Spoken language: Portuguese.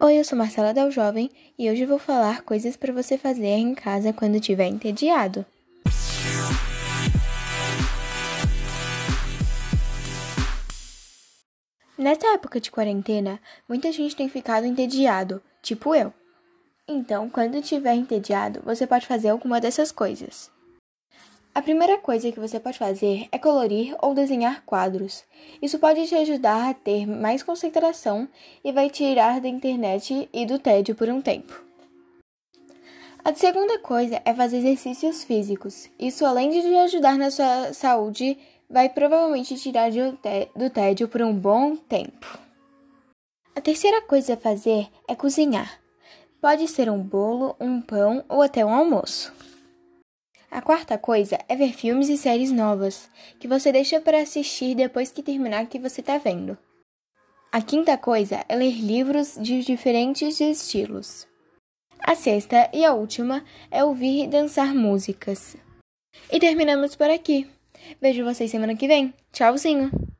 Oi, eu sou Marcela Del Jovem e hoje vou falar coisas para você fazer em casa quando estiver entediado. Nesta época de quarentena, muita gente tem ficado entediado, tipo eu. Então, quando estiver entediado, você pode fazer alguma dessas coisas. A primeira coisa que você pode fazer é colorir ou desenhar quadros. Isso pode te ajudar a ter mais concentração e vai tirar da internet e do tédio por um tempo. A segunda coisa é fazer exercícios físicos. Isso, além de te ajudar na sua saúde, vai provavelmente tirar do tédio por um bom tempo. A terceira coisa a fazer é cozinhar. Pode ser um bolo, um pão ou até um almoço. A quarta coisa é ver filmes e séries novas, que você deixa para assistir depois que terminar o que você está vendo. A quinta coisa é ler livros de diferentes estilos. A sexta e a última é ouvir e dançar músicas. E terminamos por aqui. Vejo vocês semana que vem. Tchauzinho!